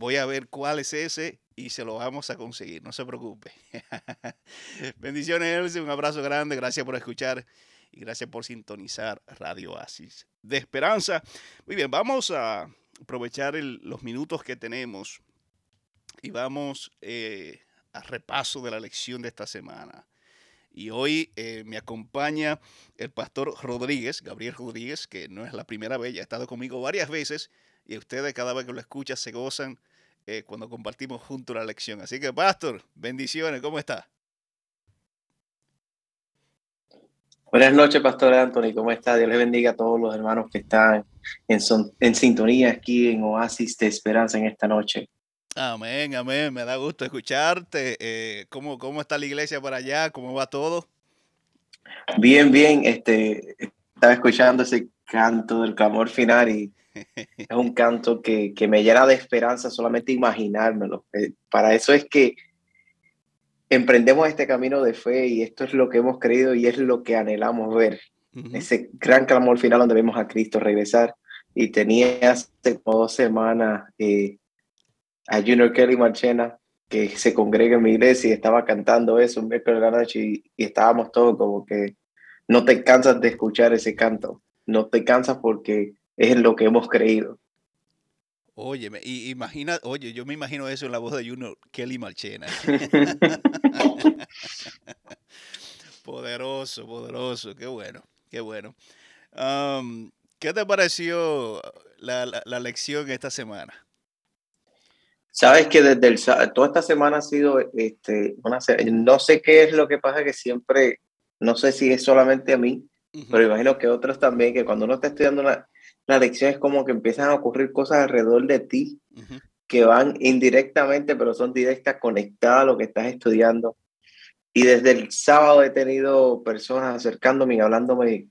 Voy a ver cuál es ese y se lo vamos a conseguir, no se preocupe. Bendiciones, Elsie, un abrazo grande, gracias por escuchar y gracias por sintonizar Radio Asis de Esperanza. Muy bien, vamos a aprovechar los minutos que tenemos y vamos eh, a repaso de la lección de esta semana. Y hoy eh, me acompaña el pastor Rodríguez, Gabriel Rodríguez, que no es la primera vez, ya ha estado conmigo varias veces y ustedes cada vez que lo escuchan se gozan eh, cuando compartimos juntos la lección. Así que, pastor, bendiciones, ¿cómo está? Buenas noches, Pastor Anthony, ¿cómo está? Dios les bendiga a todos los hermanos que están en sintonía aquí en Oasis de Esperanza en esta noche. Amén, amén. Me da gusto escucharte. Eh, ¿cómo, ¿Cómo está la iglesia por allá? ¿Cómo va todo? Bien, bien. Este, estaba escuchando ese canto del clamor final y es un canto que, que me llena de esperanza solamente imaginármelo. Eh, para eso es que emprendemos este camino de fe y esto es lo que hemos creído y es lo que anhelamos ver. Ese gran clamor final donde vemos a Cristo regresar. Y tenía hace dos semanas eh, a Junior Kelly Marchena, que se congrega en mi iglesia y estaba cantando eso un miércoles de la noche y, estábamos todos como que no te cansas de escuchar ese canto, no te cansas porque es lo que hemos creído. Oye, imagina, oye, yo me imagino eso en la voz de Junior Kelly Marchena. poderoso, poderoso, qué bueno, qué bueno. ¿Qué te pareció la, la, la lección esta semana? Sabes que desde el, toda esta semana ha sido, este, una, no sé qué es lo que pasa, que siempre, no sé si es solamente a mí, pero imagino que otros también, que cuando uno está estudiando una, la lección es como que empiezan a ocurrir cosas alrededor de ti que van indirectamente, pero son directas, conectadas a lo que estás estudiando. Y desde el sábado he tenido personas acercándome y hablándome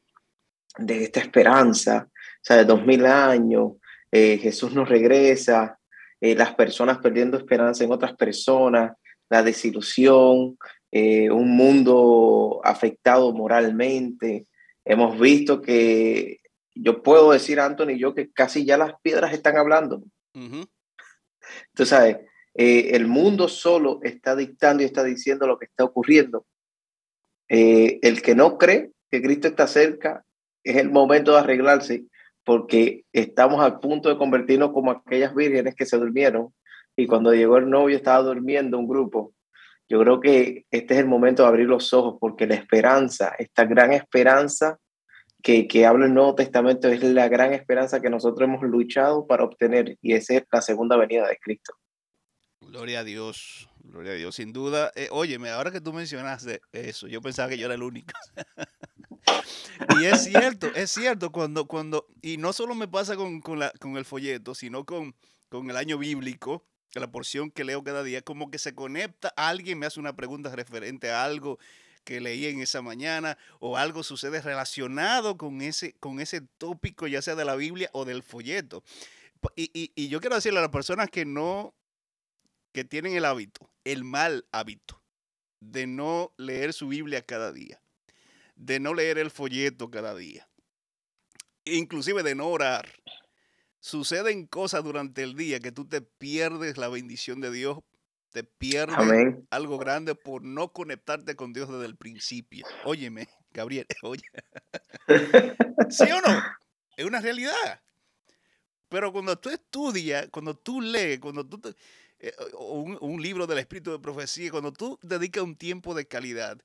de esta esperanza, o sea, de dos mil años, eh, Jesús nos regresa, eh, las personas perdiendo esperanza en otras personas, la desilusión, eh, un mundo afectado moralmente. Hemos visto que yo puedo decir, Anthony, yo que casi ya las piedras están hablando. Tú sabes, eh, el mundo solo está dictando y está diciendo lo que está ocurriendo. el que no cree que Cristo está cerca, es el momento de arreglarse porque estamos al punto de convertirnos como aquellas vírgenes que se durmieron y cuando llegó el novio estaba durmiendo un grupo. Yo creo que este es el momento de abrir los ojos porque la esperanza, esta gran esperanza que, que habla el Nuevo Testamento es la gran esperanza que nosotros hemos luchado para obtener y esa es la segunda venida de Cristo. Gloria a Dios, gloria a Dios, sin duda. Eh, óyeme, ahora que tú mencionaste eso, yo pensaba que yo era el único. y es cierto, es cierto, cuando, cuando, y no solo me pasa con, con, la, con el folleto, sino con, con el año bíblico, la porción que leo cada día, como que se conecta, alguien me hace una pregunta referente a algo que leí en esa mañana o algo sucede relacionado con ese, con ese tópico, ya sea de la Biblia o del folleto. Y, y, y yo quiero decirle a las personas que no, que tienen el hábito, el mal hábito de no leer su Biblia cada día de no leer el folleto cada día, inclusive de no orar. Suceden cosas durante el día que tú te pierdes la bendición de Dios, te pierdes algo grande por no conectarte con Dios desde el principio. Óyeme, Gabriel, oye. ¿Sí o no? Es una realidad. Pero cuando tú estudias, cuando tú lees, cuando tú eh, un, un, libro del Espíritu de Profecía, cuando tú dedicas un tiempo de calidad,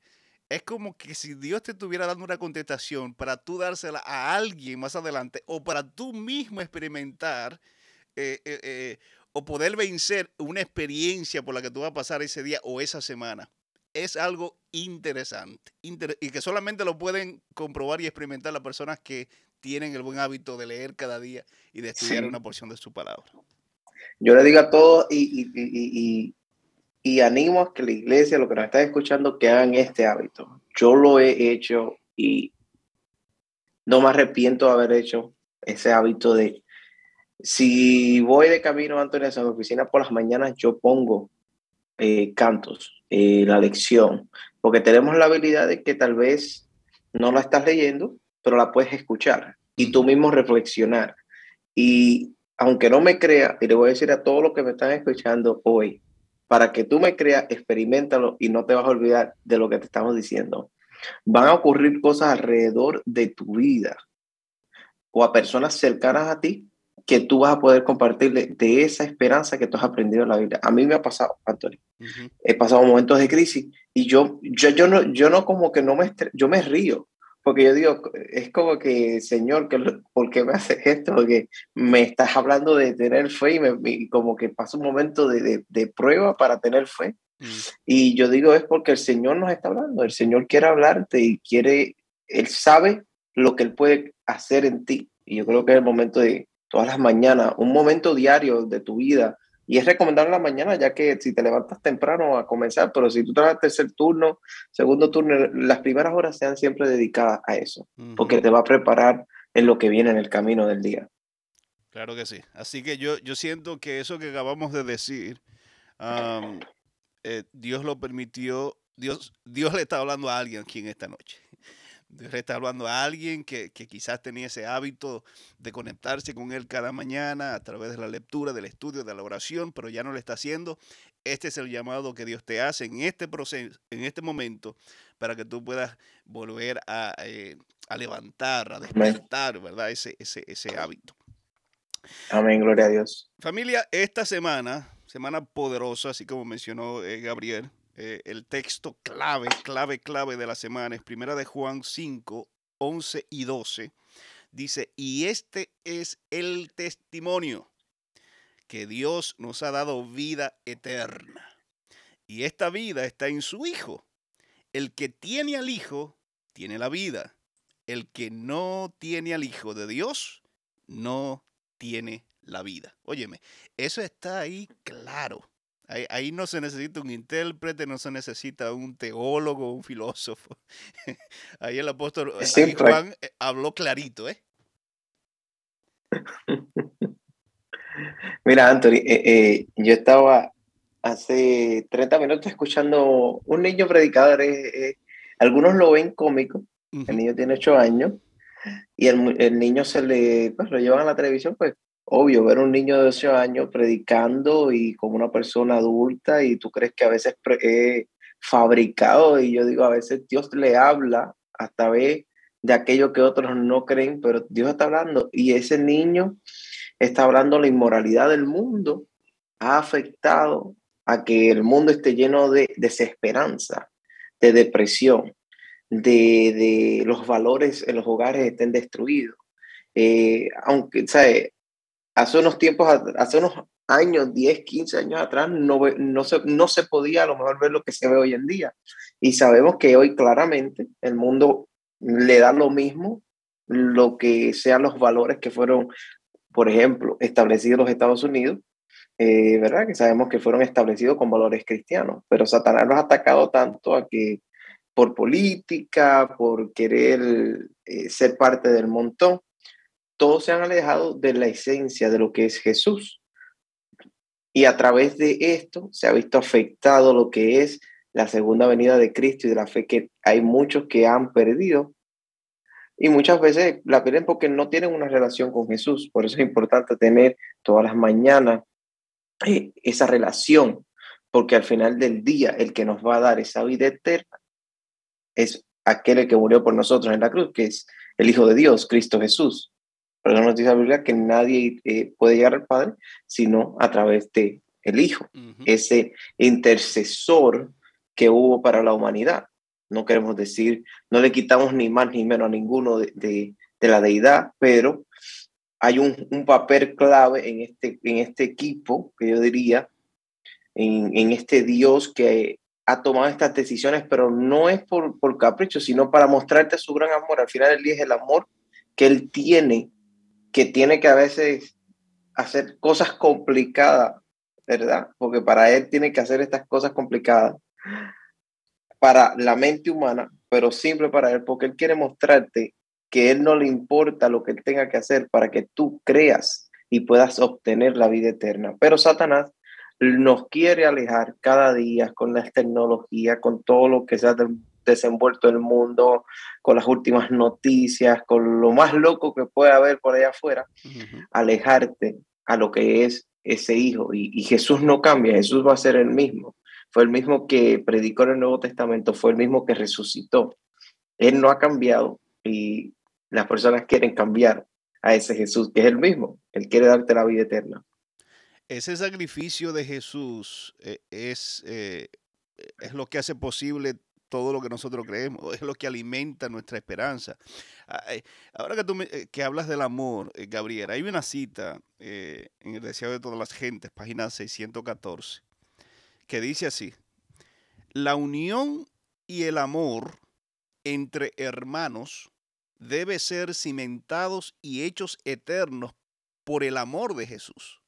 es como que si Dios te estuviera dando una contestación para tú dársela a alguien más adelante o para tú mismo experimentar eh, eh, eh, o poder vencer una experiencia por la que tú vas a pasar ese día o esa semana. Es algo interesante y que solamente lo pueden comprobar y experimentar las personas que tienen el buen hábito de leer cada día y de estudiar una porción de su palabra. Yo le digo a todos y y animo a que la iglesia, lo que nos está escuchando, que hagan este hábito. Yo lo he hecho y no me arrepiento de haber hecho ese hábito de, si voy de camino, Antonio, a mi oficina por las mañanas, yo pongo eh, cantos, eh, la lección, porque tenemos la habilidad de que tal vez no la estás leyendo, pero la puedes escuchar y tú mismo reflexionar. Y aunque no me crea, y le voy a decir a todos los que me están escuchando hoy, para que tú me creas, experimentalo y no te vas a olvidar de lo que te estamos diciendo. Van a ocurrir cosas alrededor de tu vida o a personas cercanas a ti que tú vas a poder compartirle de esa esperanza que tú has aprendido en la Biblia. A mí me ha pasado, Antonio. He pasado momentos de crisis y yo, yo, yo, no, yo no como que no me, yo me río, porque yo digo, es como que, Señor, que, ¿por qué me haces esto? Porque me estás hablando de tener fe y, me, como que pasa un momento de, de, de prueba para tener fe. Mm. Y yo digo, es porque el Señor nos está hablando, el Señor quiere hablarte y quiere, Él sabe lo que Él puede hacer en ti. Y yo creo que es el momento de todas las mañanas, un momento diario de tu vida. Y es recomendable la mañana, ya que si te levantas temprano a comenzar, pero si tú trabajas tercer turno, segundo turno, las primeras horas sean siempre dedicadas a eso, porque te va a preparar en lo que viene en el camino del día. Claro que sí. Así que yo, yo siento que eso que acabamos de decir, eh, Dios lo permitió, Dios, Dios le está hablando a alguien aquí en esta noche. Dios le está hablando a alguien que, quizás tenía ese hábito de conectarse con Él cada mañana a través de la lectura, del estudio, de la oración, pero ya no lo está haciendo. Este es el llamado que Dios te hace en este proceso, en este momento, para que tú puedas volver a, eh, levantar, a despertar, ¿verdad? Ese, ese, ese hábito. Amén, gloria a Dios. Familia, esta semana, semana poderosa, así como mencionó eh, Gabriel, eh, el texto clave, clave, clave de la semana es primera de Juan 5, 11 y 12. Dice, y este es el testimonio que Dios nos ha dado vida eterna. Y esta vida está en su Hijo. El que tiene al Hijo, tiene la vida. El que no tiene al Hijo de Dios, no tiene la vida. Óyeme, eso está ahí claro. Ahí, no se necesita un intérprete, no se necesita un teólogo, un filósofo. Ahí el apóstol Juan eh, habló clarito, ¿eh? Mira, Anthony, eh, eh, yo estaba hace 30 minutos escuchando un niño predicador. algunos lo ven cómico, el niño tiene 8 años, y el, el, niño se le, pues lo llevan a la televisión, pues obvio, ver un niño de 8 años predicando y como una persona adulta y tú crees que a veces es fabricado y yo digo, a veces Dios le habla a través de aquello que otros no creen, pero Dios está hablando y ese niño está hablando la inmoralidad del mundo, ha afectado a que el mundo esté lleno de desesperanza, de depresión, de, de los valores en los hogares estén destruidos. Eh, aunque, ¿sabes? Hace unos tiempos, hace unos años, 10, 15 años atrás, no, no, se, no se podía a lo mejor ver lo que se ve hoy en día. Y sabemos que hoy claramente el mundo le da lo mismo lo que sean los valores que fueron, por ejemplo, establecidos los Estados Unidos, eh, ¿verdad? Que sabemos que fueron establecidos con valores cristianos, pero Satanás los ha atacado tanto a que por política, por querer eh, ser parte del montón, todos se han alejado de la esencia de lo que es Jesús. Y a través de esto se ha visto afectado lo que es la segunda venida de Cristo y de la fe que hay muchos que han perdido. Y muchas veces la pierden porque no tienen una relación con Jesús. Por eso es importante tener todas las mañanas eh, esa relación, porque al final del día el que nos va a dar esa vida eterna es aquel que murió por nosotros en la cruz, que es el Hijo de Dios, Cristo Jesús. Pero nos dice la Biblia que nadie eh, puede llegar al Padre sino a través de el Hijo, ese intercesor que hubo para la humanidad. No queremos decir, no le quitamos ni más ni menos a ninguno de, de, la deidad, pero hay un, un, papel clave en este, en este equipo, que yo diría, en, en este Dios que ha tomado estas decisiones, pero no es por, por capricho, sino para mostrarte su gran amor. Al final del día es el amor que Él tiene que tiene que a veces hacer cosas complicadas, ¿verdad? Porque para él tiene que hacer estas cosas complicadas para la mente humana, pero simple para él, porque él quiere mostrarte que él no le importa lo que tenga que hacer para que tú creas y puedas obtener la vida eterna. Pero Satanás nos quiere alejar cada día con la tecnología, con todo lo que sea desenvuelto el mundo, con las últimas noticias, con lo más loco que puede haber por allá afuera, alejarte a lo que es ese hijo. Y, Jesús no cambia, Jesús va a ser el mismo. Fue el mismo que predicó en el Nuevo Testamento, fue el mismo que resucitó. Él no ha cambiado y las personas quieren cambiar a ese Jesús, que es el mismo. Él quiere darte la vida eterna. Ese sacrificio de Jesús eh, es, eh, es lo que hace posible todo lo que nosotros creemos, es lo que alimenta nuestra esperanza. Ahora que tú eh, que hablas del amor, Gabriel, hay una cita en el Deseo de todas las gentes, página 614, que dice así, la unión y el amor entre hermanos debe ser cimentados y hechos eternos por el amor de Jesús.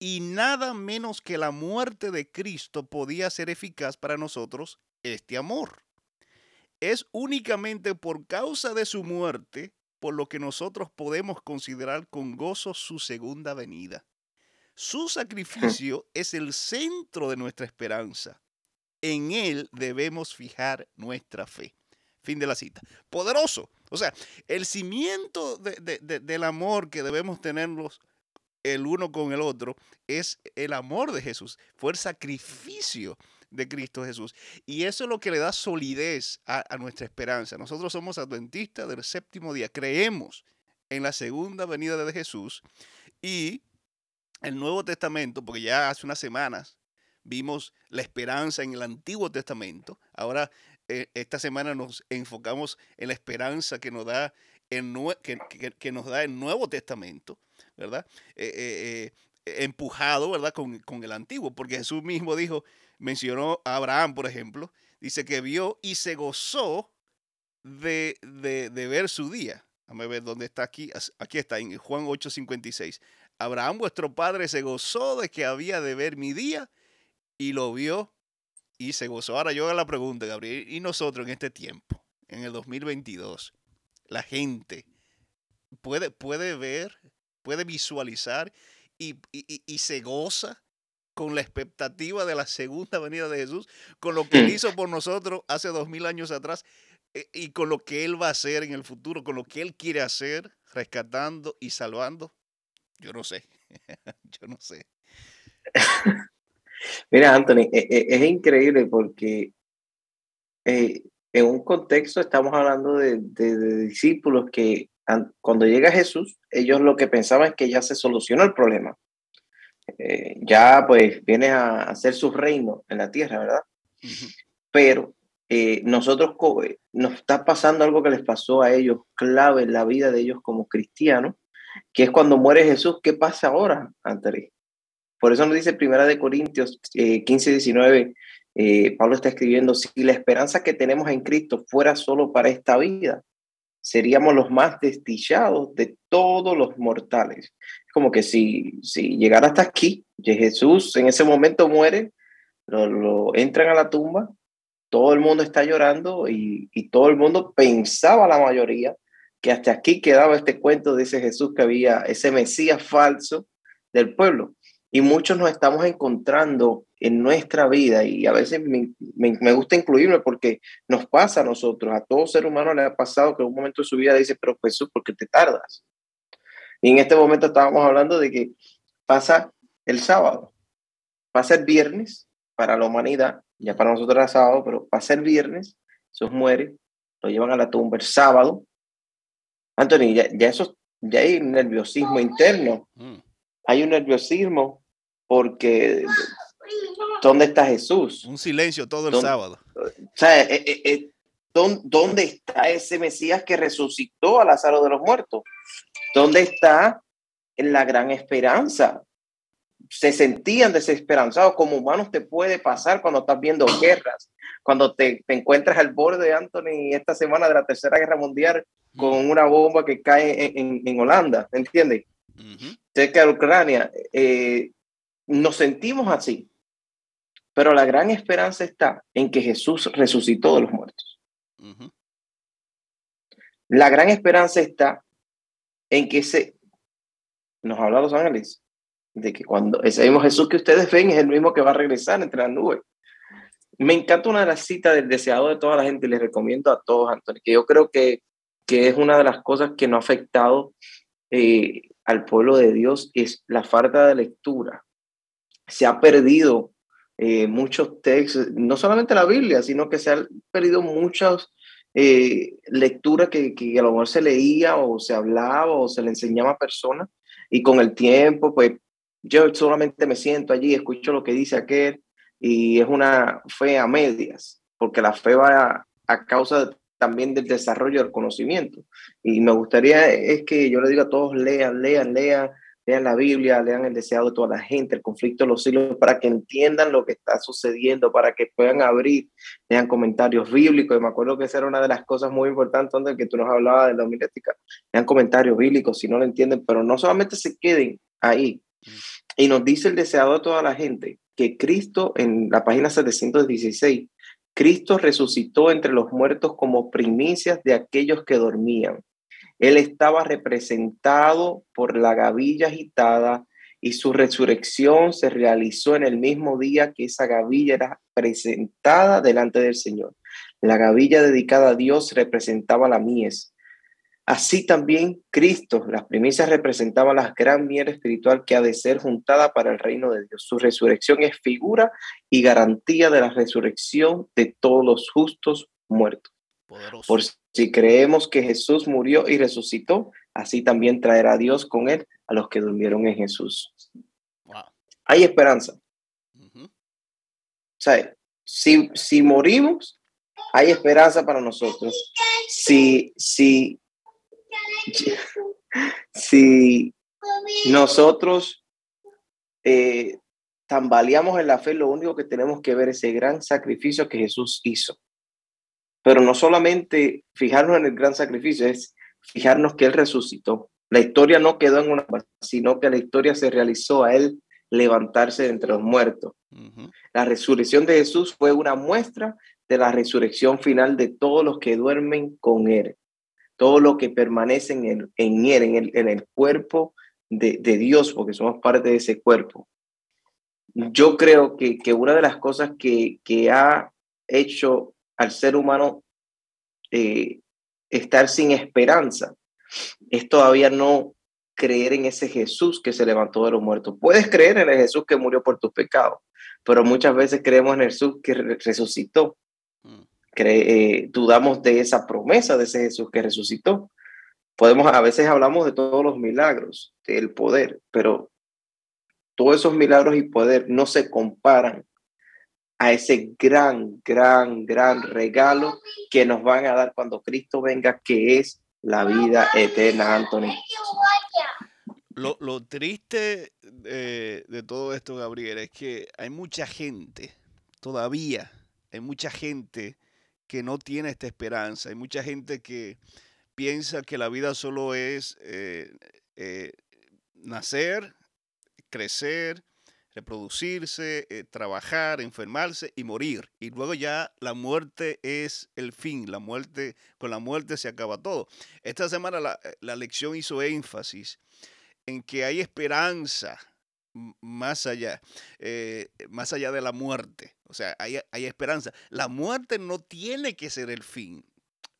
Y nada menos que la muerte de Cristo podía ser eficaz para nosotros este amor. Es únicamente por causa de su muerte por lo que nosotros podemos considerar con gozo su segunda venida. Su sacrificio es el centro de nuestra esperanza. En él debemos fijar nuestra fe. Fin de la cita. Poderoso. O sea, el cimiento del amor que debemos tenerlos el uno con el otro es el amor de Jesús. Fue el sacrificio de Cristo Jesús. Y eso es lo que le da solidez a, a nuestra esperanza. Nosotros somos adventistas del séptimo día. Creemos en la segunda venida de Jesús y el Nuevo Testamento, porque ya hace unas semanas vimos la esperanza en el Antiguo Testamento. Ahora eh, esta semana nos enfocamos en la esperanza que nos da el, que, nos da el Nuevo Testamento, ¿verdad? Eh, eh, empujado, ¿verdad? Con, el Antiguo, porque Jesús mismo dijo, mencionó a Abraham, por ejemplo, dice que vio y se gozó de, ver su día. Déjame ver dónde está aquí. Aquí está, en Juan 8:56. Abraham, vuestro padre, se gozó de que había de ver mi día y lo vio y se gozó. Ahora yo hago la pregunta, Gabriel, ¿y nosotros en este tiempo, en el 2022, la gente puede, puede ver, puede visualizar y, se goza con la expectativa de la segunda venida de Jesús, con lo que él hizo por nosotros hace dos mil años atrás eh, y con lo que él va a hacer en el futuro, con lo que él quiere hacer, rescatando y salvando? Yo no sé, yo no sé. Mira, Anthony, e, e, es, increíble porque eh, en un contexto estamos hablando de, discípulos que cuando llega Jesús, ellos lo que pensaban es que ya se solucionó el problema. Eh, ya pues viene a hacer su reino en la tierra, ¿verdad? Pero eh, nosotros nos está pasando algo que les pasó a ellos, clave en la vida de ellos como cristianos, que es cuando muere Jesús, ¿qué pasa ahora, Anthony? Por eso nos dice Primera de Corintios 15, eh, 19, eh, Pablo está escribiendo, si la esperanza que tenemos en Cristo fuera solo para esta vida, seríamos los más destillados de todos los mortales. Como que si, si llegara hasta aquí, Jesús en ese momento muere, lo, entran a la tumba, todo el mundo está llorando y, y todo el mundo pensaba, la mayoría, que hasta aquí quedaba este cuento de ese Jesús que había, ese Mesías falso del pueblo. Y muchos nos estamos encontrando en nuestra vida y a veces me, me, gusta incluirme porque nos pasa a nosotros, a todo ser humano le ha pasado que en un momento de su vida dice, pero Jesús, ¿por qué te tardas? Y en este momento estábamos hablando de que pasa el sábado, pasa el viernes para la humanidad, ya para nosotros era sábado, pero pasa el viernes, Jesús muere, lo llevan a la tumba el sábado. Anthony, ya, ya eso, ya hay nerviosismo interno, mm. hay un nerviosismo porque ¿dónde está Jesús? Un silencio todo el sábado. O sea, eh, eh, eh, ¿dónde está ese Mesías que resucitó a Lázaro de los muertos? ¿Dónde está la gran esperanza? Se sentían desesperanzados. Como humanos te puede pasar cuando estás viendo guerras, cuando te, encuentras al borde, de Anthony, esta semana de la Tercera Guerra Mundial con una bomba que cae en, en, Holanda, ¿entiendes? Cerca de Ucrania. Eh, nos sentimos así, pero la gran esperanza está en que Jesús resucitó de los muertos. La gran esperanza está en que se, nos habla los ángeles, de que cuando ese mismo Jesús que ustedes ven es el mismo que va a regresar entre las nubes. me encanta una de las citas del deseado de toda la gente y les recomiendo a todos, Antonio, que yo creo que, que es una de las cosas que no ha afectado eh, al pueblo de Dios, es la falta de lectura. Se ha perdido eh, muchos textos, no solamente la Biblia, sino que se han perdido muchas eh, lecturas que, que, a lo mejor se leía o se hablaba o se le enseñaba a personas y con el tiempo, pues yo solamente me siento allí, escucho lo que dice aquel y es una fe a medias, porque la fe va a, causa también del desarrollo del conocimiento. Y me gustaría es que yo le diga a todos, lean, lean, lean, lean la Biblia, lean el deseado de toda la gente, el conflicto de los siglos, para que entiendan lo que está sucediendo, para que puedan abrir, lean comentarios bíblicos. Y me acuerdo que esa era una de las cosas muy importantes donde que tú nos hablabas de la homilética. Lean comentarios bíblicos si no lo entienden, pero no solamente se queden ahí. Y nos dice el deseado de toda la gente que Cristo, en la página 716, Cristo resucitó entre los muertos como primicias de aquellos que dormían. Él estaba representado por la gavilla agitada y su resurrección se realizó en el mismo día que esa gavilla era presentada delante del Señor. La gavilla dedicada a Dios representaba la mies, Así también Cristo, las primicias representaban la gran miel espiritual que ha de ser juntada para el reino de Dios. Su resurrección es figura y garantía de la resurrección de todos los justos muertos. Por si creemos que Jesús murió y resucitó, así también traerá Dios con él a los que durmieron en Jesús. Hay esperanza. O sea, si, si morimos, hay esperanza para nosotros. Si, si si nosotros eh, tambaleamos en la fe, lo único que tenemos que ver es ese gran sacrificio que Jesús hizo. Pero no solamente fijarnos en el gran sacrificio, es fijarnos que Él resucitó. La historia no quedó en una sino que la historia se realizó a Él levantarse entre los muertos. La resurrección de Jesús fue una muestra de la resurrección final de todos los que duermen con Él todo lo que permanece en, en él, en el, en el cuerpo de, de, Dios, porque somos parte de ese cuerpo. Yo creo que, que una de las cosas que, que, ha hecho al ser humano eh, estar sin esperanza es todavía no creer en ese Jesús que se levantó de los muertos. Puedes creer en el Jesús que murió por tus pecados, pero muchas veces creemos en el Jesús que resucitó. Mm. Eh, dudamos de esa promesa de ese Jesús que resucitó. Podemos, a veces hablamos de todos los milagros, del poder, pero todos esos milagros y poder no se comparan a ese gran, gran, gran regalo que nos van a dar cuando Cristo venga, que es la vida eterna, Anthony. Lo, lo triste de, de todo esto, Gabriel, es que hay mucha gente, todavía hay mucha gente que no tiene esta esperanza. Hay mucha gente que piensa que la vida solo es eh, eh, nacer, crecer, reproducirse, eh, trabajar, enfermarse y morir. Y luego ya la muerte es el fin, la muerte, con la muerte se acaba todo. Esta semana la, la lección hizo énfasis en que hay esperanza más allá, eh, más allá de la muerte. O sea, hay, esperanza. La muerte no tiene que ser el fin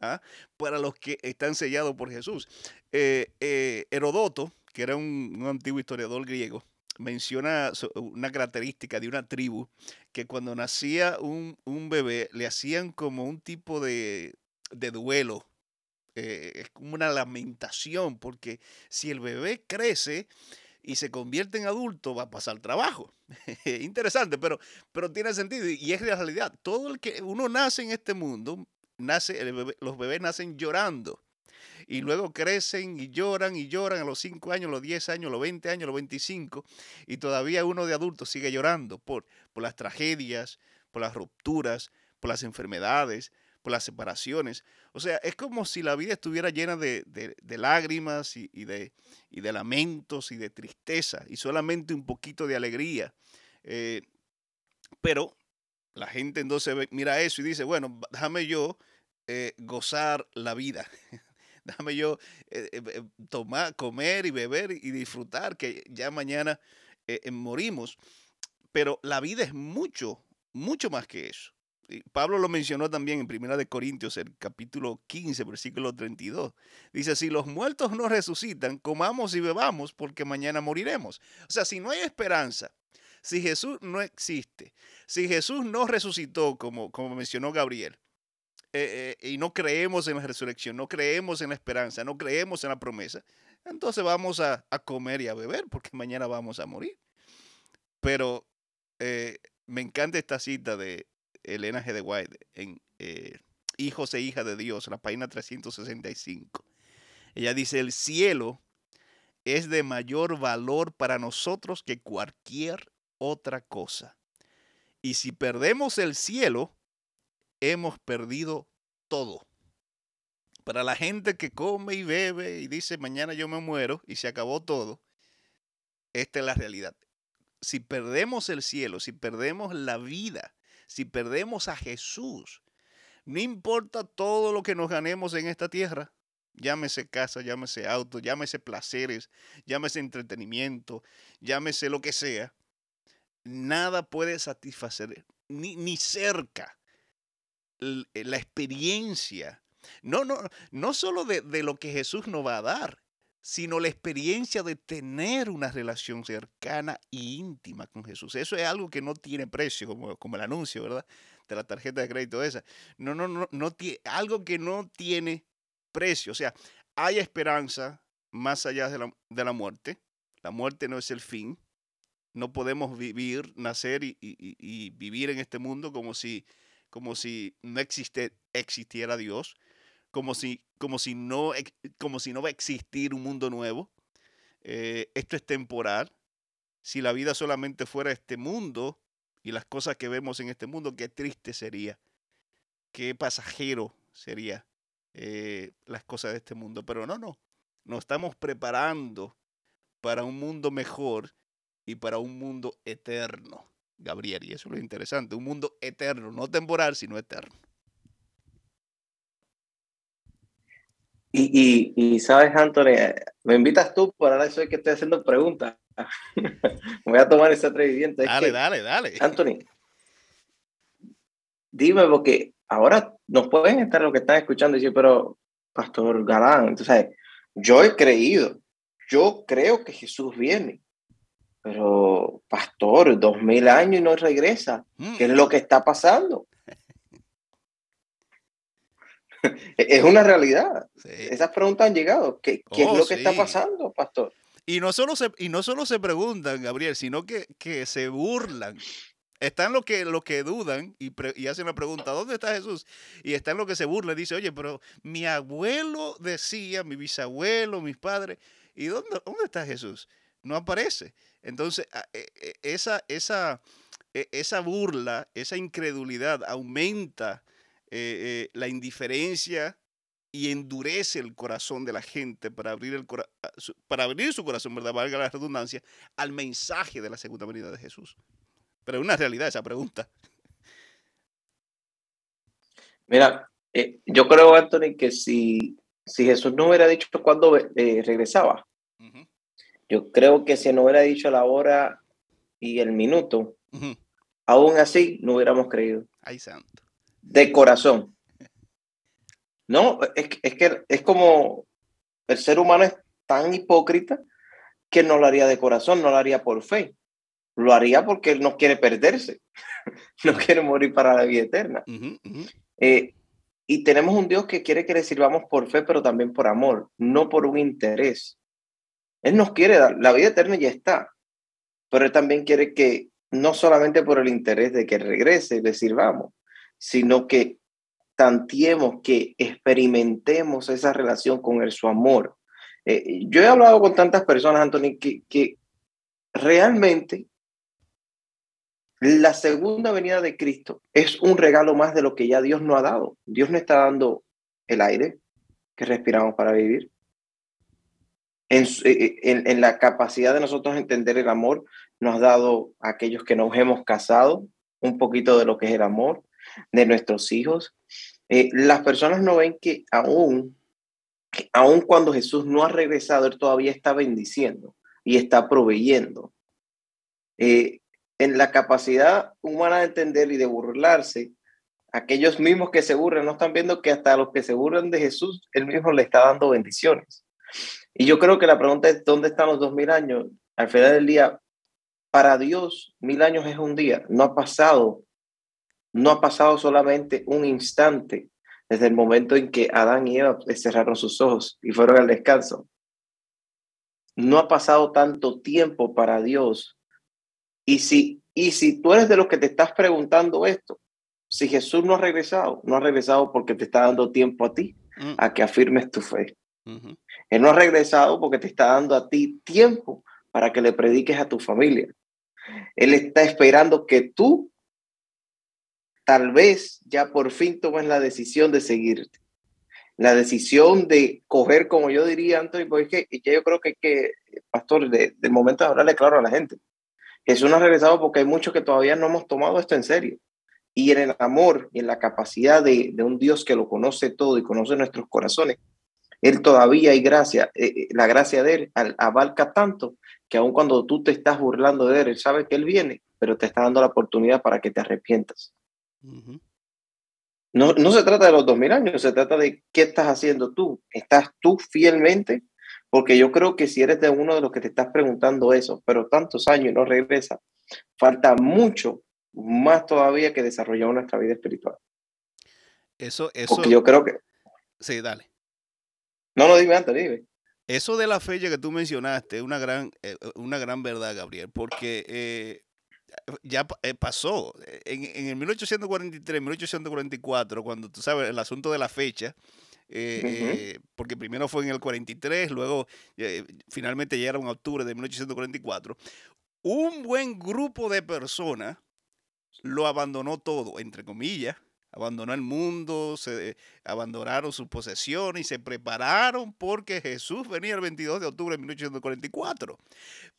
¿ah? para los que están sellados por Jesús. Eh, eh, Herodoto, que era un, antiguo historiador griego, menciona una característica de una tribu que cuando nacía un, bebé le hacían como un tipo de, duelo. es como una lamentación, porque si el bebé crece, y se convierte en adulto, va a pasar trabajo. Interesante, pero, pero tiene sentido y es la realidad. Todo el que uno nace en este mundo, nace, los bebés nacen llorando. Y luego crecen y lloran y lloran a los 5 años, los 10 años, los 20 años, los 25. Y todavía uno de adulto sigue llorando por, por las tragedias, por las rupturas, por las enfermedades, por las separaciones. O sea, es como si la vida estuviera llena de, lágrimas y, de, de, lamentos y de tristeza y solamente un poquito de alegría. Eh, pero la gente entonces mira eso y dice, bueno, déjame yo eh, gozar la vida. déjame yo eh, tomar, comer y beber y disfrutar, que ya mañana morimos. Pero la vida es mucho, mucho más que eso. Pablo lo mencionó también en Primera de Corintios, el capítulo 15, versículo 32. Dice, si los muertos no resucitan, comamos y bebamos porque mañana moriremos. O sea, si no hay esperanza, si Jesús no existe, si Jesús no resucitó, como, como mencionó Gabriel, eh, eh, y no creemos en la resurrección, no creemos en la esperanza, no creemos en la promesa, entonces vamos a, comer y a beber porque mañana vamos a morir. Pero eh, me encanta esta cita de Elena G. de White en Hijos e Hijas de Dios, la página 365. Ella dice, el cielo es de mayor valor para nosotros que cualquier otra cosa. Y si perdemos el cielo, hemos perdido todo. Para la gente que come y bebe y dice mañana yo me muero y se acabó todo, esta es la realidad. Si perdemos el cielo, si perdemos la vida, si perdemos a Jesús, no importa todo lo que nos ganemos en esta tierra, llámese casa, llámese auto, llámese placeres, llámese entretenimiento, llámese lo que sea, nada puede satisfacer, ni, ni cerca la experiencia, no, no, no solo de, lo que Jesús nos va a dar, sino la experiencia de tener una relación cercana e íntima con Jesús. Eso es algo que no tiene precio, como, como el anuncio, ¿verdad? De la tarjeta de crédito esa. No, no, no, no tiene, algo que no tiene precio. O sea, hay esperanza más allá de la, de la muerte. La muerte no es el fin. No podemos vivir, nacer y, y vivir en este mundo como si como si no existe, existiera Dios, como si, como, si no, como si no va a existir un mundo nuevo. Eh, esto es temporal. Si la vida solamente fuera este mundo y las cosas que vemos en este mundo, qué triste sería, qué pasajero sería eh, las cosas de este mundo. Pero no, no, nos estamos preparando para un mundo mejor y para un mundo eterno. Gabriel. Y eso es lo interesante, un mundo eterno, no temporal, sino eterno. Y, y, sabes, Anthony, me invitas tú, por ahora soy que estoy haciendo preguntas. Voy a tomar ese atrevimiento. Dale, dale, dale. Anthony, dime, porque ahora nos pueden estar lo que están escuchando y decir, pero Pastor Galán, entonces, yo he creído, yo creo que Jesús viene. Pero, pastor, dos mil años y no regresa. ¿Qué es mm. lo que está pasando? es una realidad. Esas preguntas han llegado. ¿Qué, es oh, lo que está pasando, pastor? Y no solo se, y no solo se preguntan, Gabriel, sino que, que se burlan. Están los que, los que dudan y, y, hacen la pregunta, ¿dónde está Jesús? Y están los que se burlan. Dice, oye, pero mi abuelo decía, mi bisabuelo, mis padres, ¿y dónde, dónde está Jesús? No aparece. Entonces, e, e, esa, esa, e, esa burla, esa incredulidad aumenta eh, eh, la indiferencia y endurece el corazón de la gente para abrir, el para abrir su corazón, ¿verdad? Valga la redundancia, al mensaje de la segunda venida de Jesús. Pero es una realidad esa pregunta. Mira, eh, yo creo, Anthony, que si, si Jesús no hubiera dicho cuándo regresaba, yo creo que si no hubiera dicho la hora y el minuto, aún así no hubiéramos creído. Ay, santo. De corazón. No, es, es que es como el ser humano es tan hipócrita que no lo haría de corazón, no lo haría por fe. Lo haría porque él no quiere perderse, no quiere morir para la vida eterna. Eh, y tenemos un Dios que quiere que le sirvamos por fe, pero también por amor, no por un interés. Él nos quiere dar, la vida eterna ya está, pero Él también quiere que no solamente por el interés de que regrese le sirvamos, sino que tantiemos, que experimentemos esa relación con Él, su amor. Eh, yo he hablado con tantas personas, Anthony, que, que realmente la segunda venida de Cristo es un regalo más de lo que ya Dios nos ha dado. Dios nos está dando el aire que respiramos para vivir. Eh, eh, en, la capacidad de nosotros entender el amor, nos ha dado a aquellos que nos hemos casado un poquito de lo que es el amor, de nuestros hijos. Eh, las personas no ven que aún, aún cuando Jesús no ha regresado, Él todavía está bendiciendo y está proveyendo. en la capacidad humana de entender y de burlarse, aquellos mismos que se burlan no están viendo que hasta los que se burlan de Jesús, él mismo le está dando bendiciones. Y yo creo que la pregunta es, ¿dónde están los dos mil años? Al final del día, para Dios, mil años es un día. No ha pasado, no ha pasado solamente un instante desde el momento en que Adán y Eva cerraron sus ojos y fueron al descanso. No ha pasado tanto tiempo para Dios. Y si, y si tú eres de los que te estás preguntando esto, si Jesús no ha regresado, no ha regresado porque te está dando tiempo a ti, mm. a que afirmes tu fe. Él no ha regresado porque te está dando a ti tiempo para que le prediques a tu familia. Él está esperando que tú tal vez ya por fin tomes la decisión de seguirte. La decisión de coger, como yo diría, Antonio, porque es que yo creo que, que pastor, de, del momento de hablarle claro a la gente. Jesús no ha regresado porque hay muchos que todavía no hemos tomado esto en serio. Y en el amor y en la capacidad de un Dios que lo conoce todo y conoce nuestros corazones, Él todavía hay gracia, eh, eh, la gracia de Él abarca tanto que aun cuando tú te estás burlando de Él, Él sabe que Él viene, pero te está dando la oportunidad para que te arrepientas. No, no se trata de los dos mil años, se trata de qué estás haciendo tú. ¿Estás tú fielmente? Porque yo creo que si eres de uno de los que te estás preguntando eso, pero tantos años y no regresa, falta mucho más todavía que desarrollar nuestra vida espiritual. Eso, eso. Porque yo creo que. Sí, dale. No, no, dime antes, dime. Eso de la fecha que tú mencionaste es una gran, eh, una gran verdad, Gabriel, porque eh, ya eh, pasó. En, en, el 1843, 1844, cuando tú sabes el asunto de la fecha, porque primero fue en el 43, luego finalmente llegaron en octubre de 1844, un buen grupo de personas lo abandonó todo, entre comillas, abandonó el mundo, se abandonaron sus posesiones y se prepararon porque Jesús venía el 22 de octubre de 1844.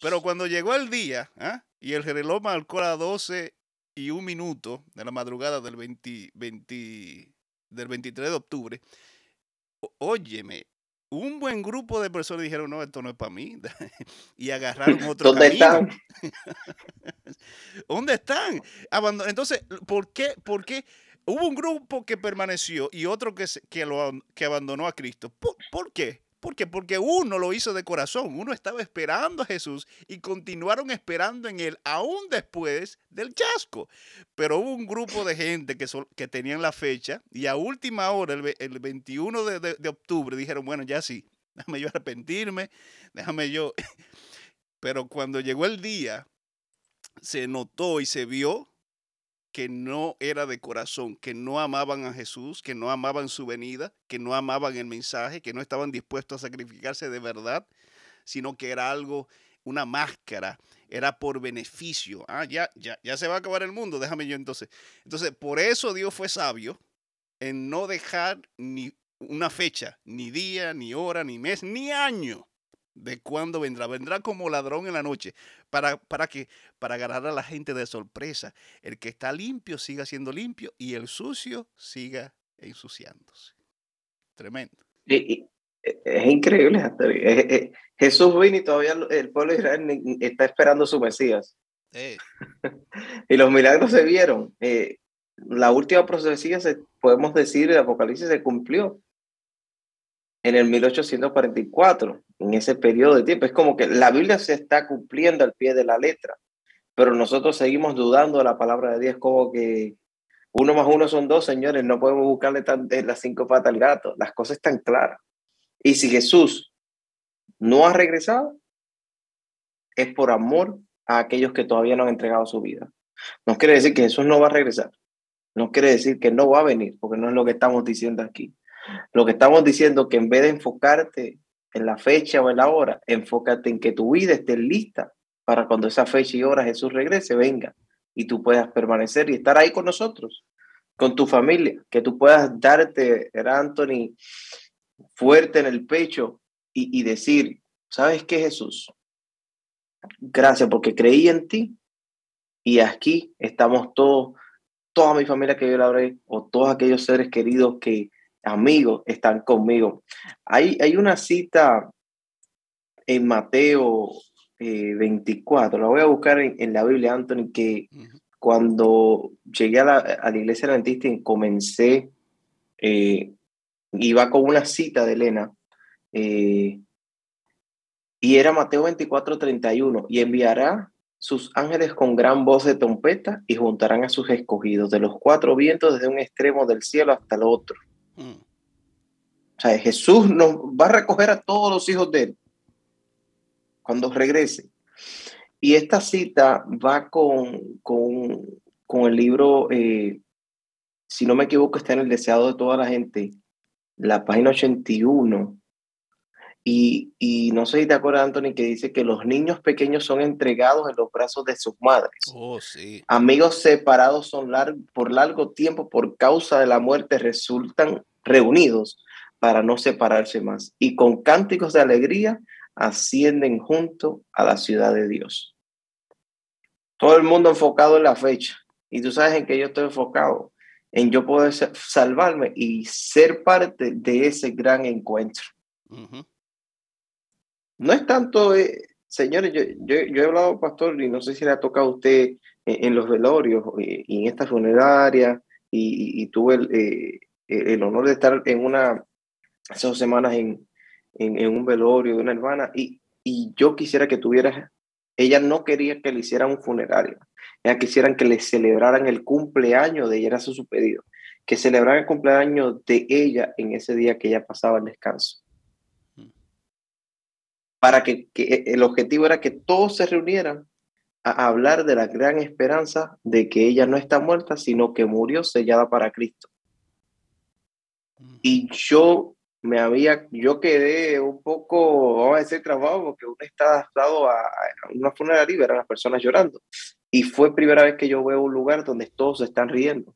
Pero cuando llegó el día ¿ah? y el reloj marcó las 12 y un minuto de la madrugada del, 20, del 23 de octubre, óyeme, un buen grupo de personas dijeron, no, esto no es para mí, y agarraron otro ¿Dónde están? ¿Dónde están? Entonces, ¿por qué? ¿Por qué? Hubo un grupo que permaneció y otro que, que, lo, que abandonó a Cristo. ¿Por, qué? ¿Por qué? Porque uno lo hizo de corazón, uno estaba esperando a Jesús y continuaron esperando en Él aún después del chasco. Pero hubo un grupo de gente que, que tenían la fecha y a última hora, el, 21 de, de octubre, dijeron, bueno, ya sí, déjame yo arrepentirme, déjame yo. Pero cuando llegó el día, se notó y se vio que no era de corazón, que no amaban a Jesús, que no amaban su venida, que no amaban el mensaje, que no estaban dispuestos a sacrificarse de verdad, sino que era algo, una máscara, era por beneficio. Ah, ya, ya, ya se va a acabar el mundo, déjame yo entonces. Entonces, por eso Dios fue sabio en no dejar ni una fecha, ni día, ni hora, ni mes, ni año de cuándo vendrá. Vendrá como ladrón en la noche. ¿Para, para qué? Para agarrar a la gente de sorpresa. El que está limpio siga siendo limpio y el sucio siga ensuciándose. Tremendo. E, es increíble, Jesús vino y todavía el pueblo de Israel está esperando su Mesías. y los milagros se vieron. Eh, la última profecía, se, podemos decir, el Apocalipsis se cumplió en el 1844, en ese periodo de tiempo. Es como que la Biblia se está cumpliendo al pie de la letra, pero nosotros seguimos dudando de la palabra de Dios como que uno más uno son dos, señores, no podemos buscarle tan, las cinco patas al gato, las cosas están claras. Y si Jesús no ha regresado, es por amor a aquellos que todavía no han entregado su vida. No quiere decir que Jesús no va a regresar, no quiere decir que no va a venir, porque no es lo que estamos diciendo aquí. Lo que estamos diciendo que en vez de enfocarte en la fecha o en la hora, enfócate en que tu vida esté lista para cuando esa fecha y hora Jesús regrese, venga y tú puedas permanecer y estar ahí con nosotros, con tu familia, que tú puedas darte, era Anthony, fuerte en el pecho y, y decir, ¿sabes qué Jesús? Gracias porque creí en ti y aquí estamos todos, toda mi familia que yo la hablé, o todos aquellos seres queridos que amigos están conmigo. Hay, hay una cita en Mateo 24, eh, la voy a buscar en, la Biblia, Anthony, que cuando llegué a la, a la iglesia adventista y comencé, eh, iba con una cita de Elena, eh, y era Mateo 24, 31, y enviará sus ángeles con gran voz de trompeta y juntarán a sus escogidos de los cuatro vientos desde un extremo del cielo hasta el otro. O sea, Jesús nos va a recoger a todos los hijos de él cuando regrese. Y esta cita va con, con, con el libro, eh, si no me equivoco, está en el deseado de toda la gente, la página 81. Y, y, no sé si te acuerdas, Anthony, que dice que los niños pequeños son entregados en los brazos de sus madres. Oh, sí. Amigos separados son por largo tiempo por causa de la muerte resultan reunidos para no separarse más. Y con cánticos de alegría ascienden junto a la ciudad de Dios. Todo el mundo enfocado en la fecha. Y tú sabes en que yo estoy enfocado, en yo poder salvarme y ser parte de ese gran encuentro. No es tanto, eh, señores, yo, he hablado, pastor, y no sé si le ha tocado a usted en, los velorios eh, y en esta funeraria, y, tuve eh, el, honor de estar en una, hace dos semanas en, un velorio de una hermana y, yo quisiera que tuvieras, ella no quería que le hicieran un funerario, ella quisieran que le celebraran el cumpleaños de ella, su pedido, que celebraran el cumpleaños de ella en ese día que ella pasaba el descanso. Para que, que el objetivo era que todos se reunieran a hablar de la gran esperanza de que ella no está muerta, sino que murió sellada para Cristo. Mm. Y yo me había, yo quedé un poco, vamos a decir, trabajo porque uno está adaptado a, una funeraria y ver a las personas llorando. Y fue primera vez que yo veo un lugar donde todos están riendo,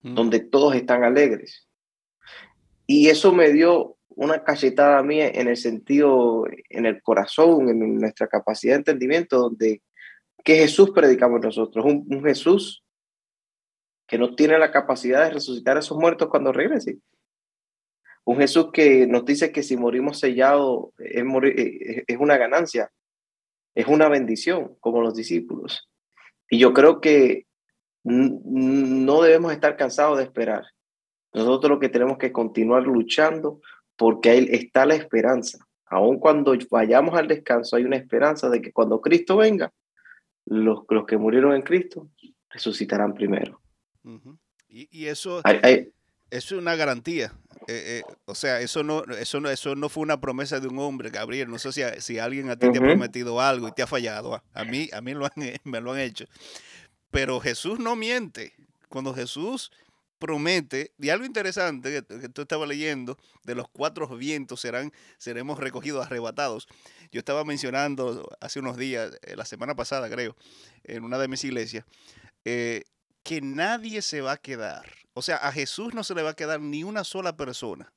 mm. donde todos están alegres. Y eso me dio una cachetada a mí en el sentido, en el corazón, en nuestra capacidad de entendimiento, donde que Jesús predicamos nosotros, un, Jesús que no tiene la capacidad de resucitar a esos muertos cuando regrese. Un Jesús que nos dice que si morimos sellados es, eh, es una ganancia, es una bendición, como los discípulos. Y yo creo que no debemos estar cansados de esperar. Nosotros lo que tenemos que continuar luchando porque ahí está la esperanza. Aun cuando vayamos al descanso, hay una esperanza de que cuando Cristo venga, los, los que murieron en Cristo resucitarán primero. y, eso, es una garantía. Eh, eh, o sea, eso no, eso, no, eso no fue una promesa de un hombre, Gabriel. No sé si, si alguien a ti te ha prometido algo y te ha fallado. A mí, a mí lo han, me lo han hecho. Pero Jesús no miente. Cuando Jesús promete, y algo interesante que, tú estabas leyendo, de los cuatro vientos serán, seremos recogidos, arrebatados. Yo estaba mencionando hace unos días, eh, la semana pasada creo, en una de mis iglesias, que nadie se va a quedar o sea, a Jesús no se le va a quedar ni una sola persona.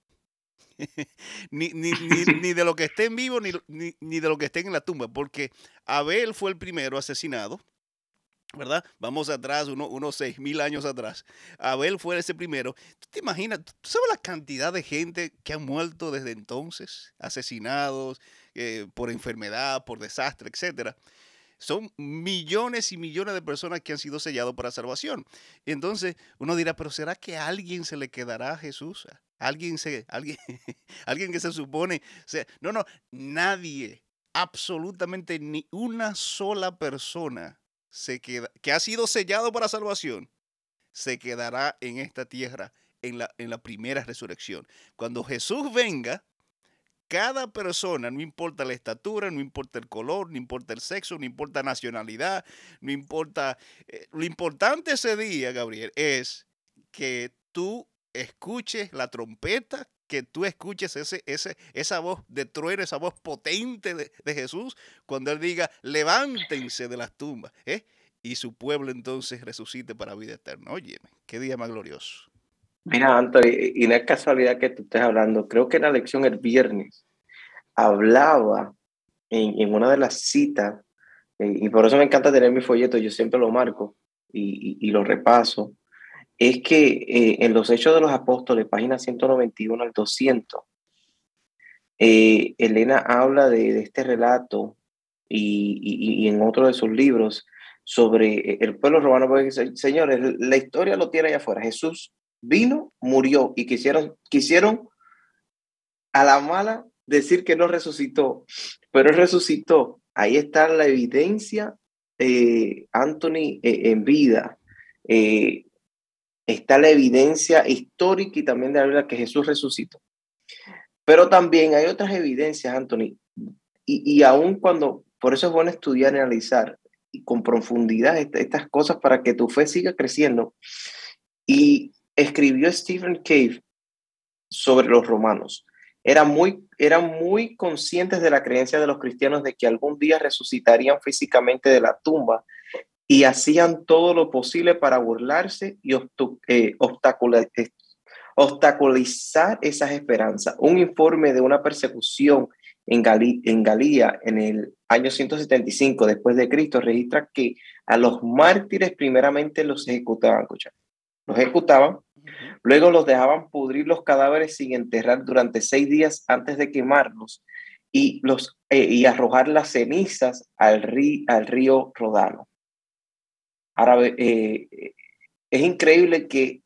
ni, ni, ni, de lo que esté en vivo, ni, ni, de lo que esté en la tumba, porque Abel fue el primero asesinado, ¿verdad? Vamos atrás, unos seis mil años atrás. Abel fue ese primero. ¿Tú te imaginas? ¿Tú sabes la cantidad de gente que ha muerto desde entonces? Asesinados eh, por enfermedad, por desastre, etcétera. Son millones y millones de personas que han sido sellados para salvación. Entonces uno dirá, pero ¿será que a alguien se le quedará a Jesús? ¿Alguien, se, alguien, alguien que se supone... no, no, nadie, absolutamente ni una sola persona se queda, que ha sido sellado para salvación se quedará en esta tierra en la, en la primera resurrección. Cuando Jesús venga, cada persona, no importa la estatura, no importa el color, no importa el sexo, no importa nacionalidad, no importa... Eh, lo importante ese día, Gabriel, es que tú escuches la trompeta, que tú escuches ese, ese, esa voz de trueno, esa voz potente de, Jesús, cuando Él diga, levántense de las tumbas, ¿eh? y su pueblo entonces resucite para vida eterna. Oye, qué día más glorioso. Mira, Anthony, y no es casualidad que tú estés hablando, creo que en la lección el viernes hablaba en, una de las citas, eh, y por eso me encanta tener mi folleto, yo siempre lo marco y, lo repaso, es que eh, en los Hechos de los Apóstoles, página 191 al 200, eh, Elena habla de, este relato y, y, en otro de sus libros sobre el pueblo romano, señores, la historia lo tiene allá afuera. Jesús vino, murió y quisieron, quisieron a la mala decir que no resucitó, pero resucitó. Ahí está la evidencia, eh, Anthony, eh, en vida. Eh, está la evidencia histórica y también de la Biblia que Jesús resucitó. Pero también hay otras evidencias, Anthony, y, y aún cuando, por eso es bueno estudiar y analizar con profundidad estas cosas para que tu fe siga creciendo. Y escribió Stephen Cave sobre los romanos. Era muy, eran muy conscientes de la creencia de los cristianos de que algún día resucitarían físicamente de la tumba y hacían todo lo posible para burlarse y eh, obstaculizar esas esperanzas. Un informe de una persecución en, en Galía en el año 175 después de Cristo registra que a los mártires primeramente los ejecutaban, escucha, los ejecutaban, luego los dejaban pudrir los cadáveres sin enterrar durante seis días antes de quemarlos y, los, eh, y arrojar las cenizas al, al río Rodano. Ahora, eh, es increíble que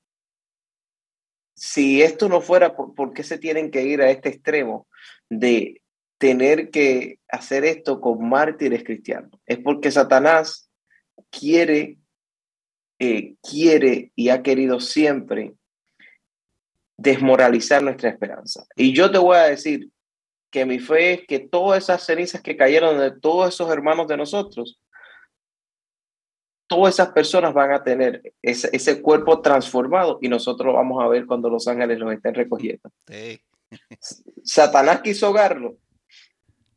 si esto no fuera, ¿por, ¿por qué se tienen que ir a este extremo de tener que hacer esto con mártires cristianos. Es porque Satanás quiere, eh, quiere y ha querido siempre desmoralizar nuestra esperanza. Y yo te voy a decir que mi fe es que todas esas cenizas que cayeron de todos esos hermanos de nosotros, todas esas personas van a tener ese, ese cuerpo transformado y nosotros vamos a ver cuando los ángeles los estén recogiendo. Satanás quiso ahogarlo,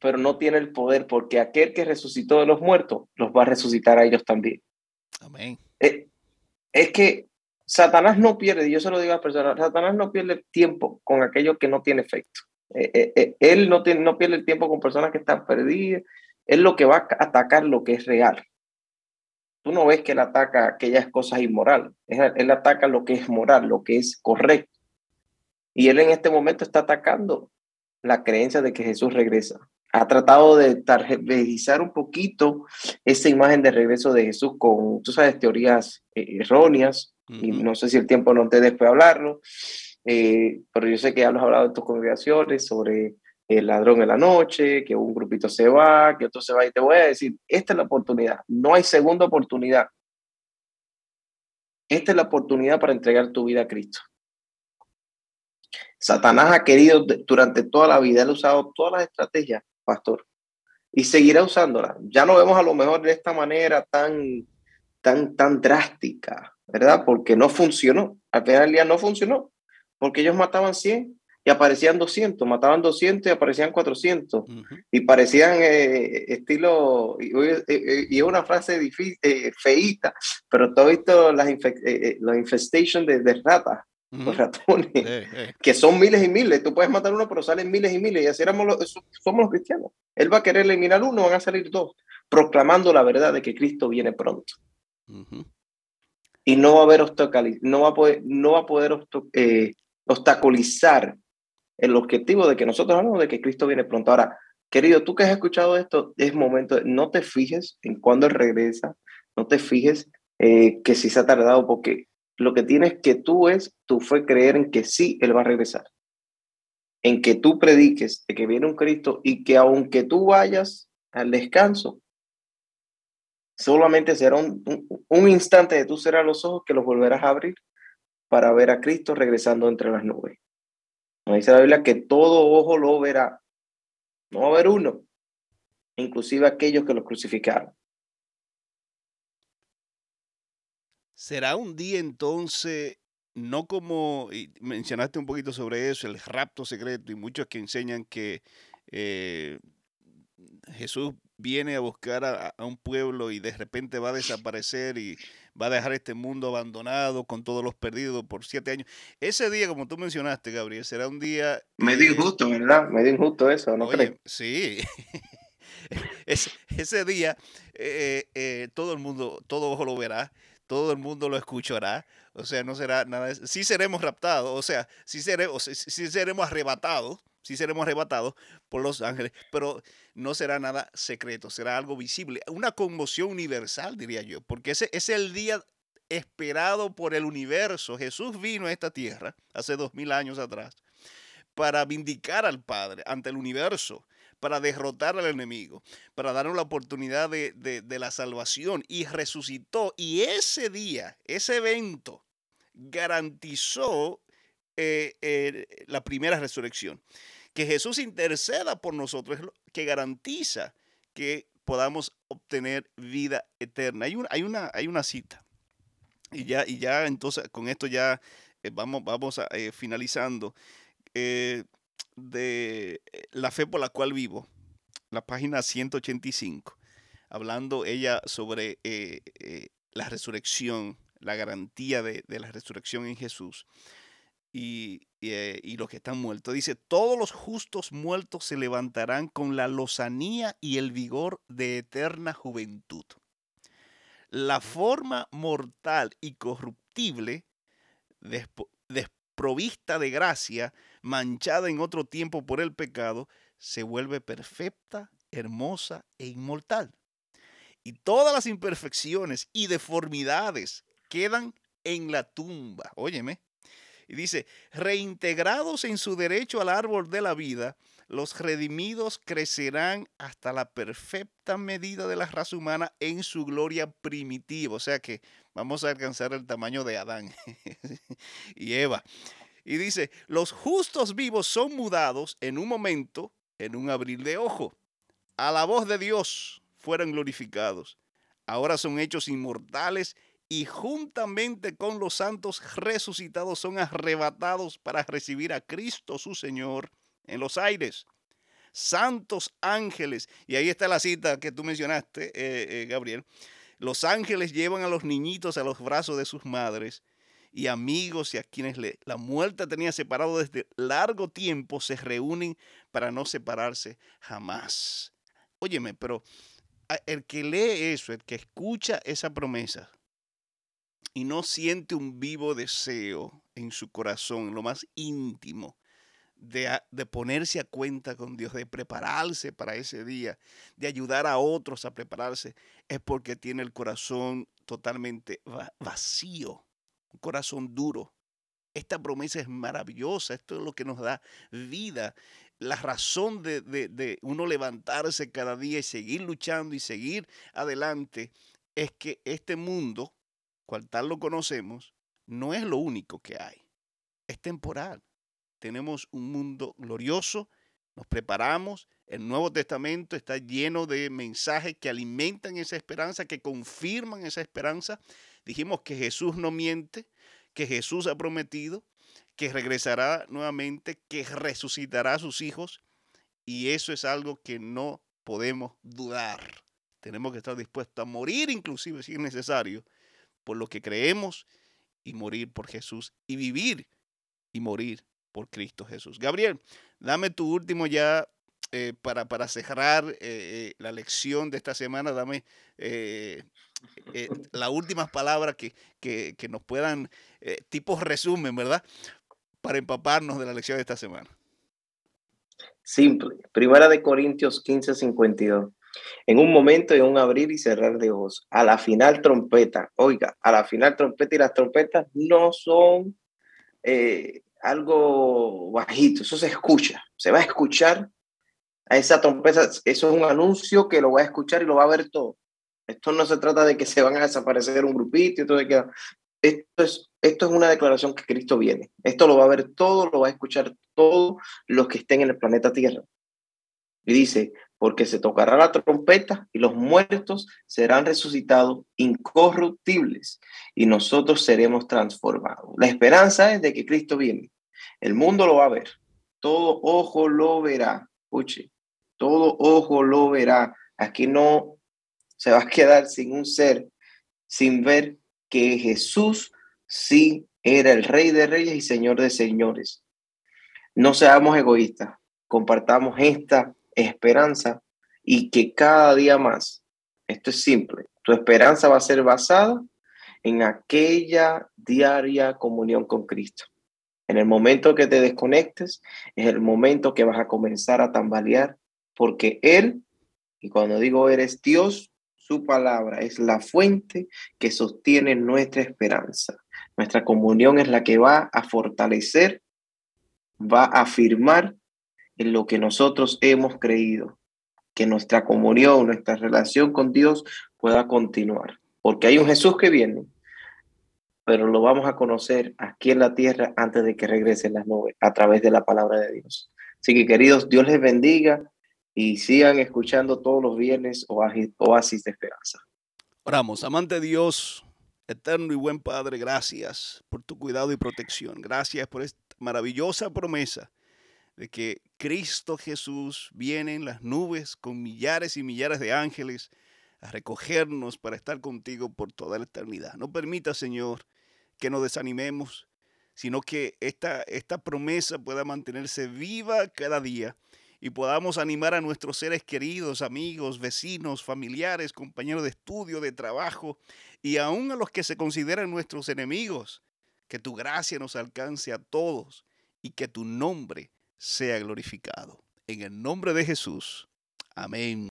pero no tiene el poder porque aquel que resucitó de los muertos los va a resucitar a ellos también. Amén. Eh, es, que Satanás no pierde, yo se lo digo a las personas, Satanás no pierde tiempo con aquello que no tiene efecto. Eh, eh, él no, tiene, no pierde el tiempo con personas que están perdidas. Él lo que va a atacar lo que es real. Tú no ves que él ataca aquellas cosas inmorales. Él ataca lo que es moral, lo que es correcto. Y él en este momento está atacando la creencia de que Jesús regresa ha tratado de tarjetizar un poquito esa imagen de regreso de Jesús con, tú sabes, teorías eh, erróneas, y no sé si el tiempo no te después hablarlo, eh, pero yo sé que ya has hablado en tus congregaciones sobre el ladrón en la noche, que un grupito se va, que otro se va, y te voy a decir, esta es la oportunidad, no hay segunda oportunidad. Esta es la oportunidad para entregar tu vida a Cristo. Satanás ha querido durante toda la vida, él ha usado todas las estrategias pastor. Y seguirá usándola. Ya no vemos a lo mejor de esta manera tan, tan, tan drástica, ¿verdad? Porque no funcionó. Al final del día no funcionó. Porque ellos mataban 100 y aparecían 200, mataban 200 y aparecían 400. Y parecían eh, estilo, y, y, una frase difícil, eh, feíta, pero todo esto, las eh, la infestation de, de ratas los ratones, que son miles y miles. Tú puedes matar uno, pero salen miles y miles. Y así éramos los, somos los cristianos. Él va a querer eliminar uno, van a salir dos, proclamando la verdad de que Cristo viene pronto. Y no va a haber no va a poder, no va a poder eh, obstaculizar el objetivo de que nosotros hablamos de que Cristo viene pronto. Ahora, querido, tú que has escuchado esto, es momento, de, no te fijes en cuándo regresa, no te fijes eh, que si se ha tardado, porque lo que tienes que tú es tu fe creer en que sí, Él va a regresar. En que tú prediques de que viene un Cristo y que aunque tú vayas al descanso, solamente será un, instante de tú cerrar los ojos que los volverás a abrir para ver a Cristo regresando entre las nubes. No dice la Biblia que todo ojo lo verá. No va a haber uno, inclusive aquellos que los crucificaron. ¿Será un día entonces, no como mencionaste un poquito sobre eso, el rapto secreto y muchos que enseñan que eh, Jesús viene a buscar a, un pueblo y de repente va a desaparecer y va a dejar este mundo abandonado con todos los perdidos por siete años. Ese día, como tú mencionaste, Gabriel, será un día... Medio injusto, ¿verdad? Medio injusto eso, ¿no crees? Sí. ese, día eh, eh, todo el mundo, todo ojo lo verá todo el mundo lo escuchará. O sea, no será nada. Sí seremos raptados, o sea, sí seremos, sí seremos arrebatados, sí seremos arrebatados por los ángeles, pero no será nada secreto, será algo visible, una conmoción universal, diría yo, porque ese es el día esperado por el universo. Jesús vino a esta tierra hace dos mil años atrás para vindicar al Padre ante el universo, para derrotar al enemigo, para darnos la oportunidad de, la salvación y resucitó. Y ese día, ese evento, garantizó eh, eh, la primera resurrección. Que Jesús interceda por nosotros es lo que garantiza que podamos obtener vida eterna. Hay, hay, una, hay una cita. Y ya, y ya entonces con esto ya eh, vamos, vamos a, finalizando. De La fe por la cual vivo, la página 185, hablando ella sobre la resurrección, la garantía de, la resurrección en Jesús y, y, los que están muertos. Dice, todos los justos muertos se levantarán con la lozanía y el vigor de eterna juventud. La forma mortal y corruptible, desprovista de gracia, manchada en otro tiempo por el pecado, se vuelve perfecta, hermosa e inmortal. Y todas las imperfecciones y deformidades quedan en la tumba. Óyeme. Y dice, reintegrados en su derecho al árbol de la vida, los redimidos crecerán hasta la perfecta medida de la raza humana en su gloria primitiva. O sea que vamos a alcanzar el tamaño de Adán y Eva. Y dice, los justos vivos son mudados en un momento, en un abrir de ojo. A la voz de Dios fueron glorificados. Ahora son hechos inmortales y juntamente con los santos resucitados son arrebatados para recibir a Cristo su Señor en los aires. Santos ángeles, y ahí está la cita que tú mencionaste, eh, eh, Gabriel, los ángeles llevan a los niñitos a los brazos de sus madres y amigos y a quienes la muerte tenía separado desde largo tiempo se reúnen para no separarse jamás. Óyeme, pero el que lee eso, el que escucha esa promesa y no siente un vivo deseo en su corazón, lo más íntimo, de, de, ponerse a cuenta con Dios, de prepararse para ese día, de ayudar a otros a prepararse, es porque tiene el corazón totalmente vacío un corazón duro. Esta promesa es maravillosa, esto es lo que nos da vida. La razón de, de, uno levantarse cada día y seguir luchando y seguir adelante es que este mundo, cual tal lo conocemos, no es lo único que hay. Es temporal. Tenemos un mundo glorioso, nos preparamos, el Nuevo Testamento está lleno de mensajes que alimentan esa esperanza, que confirman esa esperanza Dijimos que Jesús no miente, que Jesús ha prometido, que regresará nuevamente, que resucitará a sus hijos. Y eso es algo que no podemos dudar. Tenemos que estar dispuestos a morir inclusive si es necesario por lo que creemos y morir por Jesús y vivir y morir por Cristo Jesús. Gabriel, dame tu último ya eh, para, para, cerrar eh, eh, la lección de esta semana, dame las últimas palabras que, que, nos puedan, eh, tipo resumen, ¿verdad? Para empaparnos de la lección de esta semana. Simple. Primera de Corintios 15, 52. En un momento, en un abrir y cerrar de ojos, a la final trompeta, oiga, a la final trompeta y las trompetas no son eh, algo bajito, eso se escucha, se va a escuchar a esa trompeta, eso es un anuncio que lo va a escuchar y lo va a ver todo. Esto no se trata de que se van a desaparecer un grupito y todo Esto es, esto es una declaración que Cristo viene. Esto lo va a ver todo, lo va a escuchar todos los que estén en el planeta Tierra. Y dice, porque se tocará la trompeta y los muertos serán resucitados incorruptibles y nosotros seremos transformados. La esperanza es de que Cristo viene. El mundo lo va a ver. Todo ojo lo verá. Escuche, todo ojo lo verá. Aquí no se va a quedar sin un ser, sin ver que Jesús sí era el Rey de Reyes y Señor de Señores. No seamos egoístas, compartamos esta esperanza y que cada día más, esto es simple, tu esperanza va a ser basada en aquella diaria comunión con Cristo. En el momento que te desconectes, es el momento que vas a comenzar a tambalear, porque Él, y cuando digo eres Dios, su palabra es la fuente que sostiene nuestra esperanza. Nuestra comunión es la que va a fortalecer, va a afirmar en lo que nosotros hemos creído, que nuestra comunión, nuestra relación con Dios pueda continuar. Porque hay un Jesús que viene, pero lo vamos a conocer aquí en la tierra antes de que regresen las nubes, a través de la palabra de Dios. Así que queridos, Dios les bendiga y sigan escuchando todos los viernes Oasis de Esperanza. Oramos, amante Dios, eterno y buen Padre, gracias por tu cuidado y protección. Gracias por esta maravillosa promesa de que Cristo Jesús viene en las nubes con millares y millares de ángeles a recogernos para estar contigo por toda la eternidad. No permita, Señor, que nos desanimemos, sino que esta, esta promesa pueda mantenerse viva cada día y podamos animar a nuestros seres queridos, amigos, vecinos, familiares, compañeros de estudio, de trabajo y aún a los que se consideran nuestros enemigos. Que tu gracia nos alcance a todos y que tu nombre sea glorificado. En el nombre de Jesús. Amén.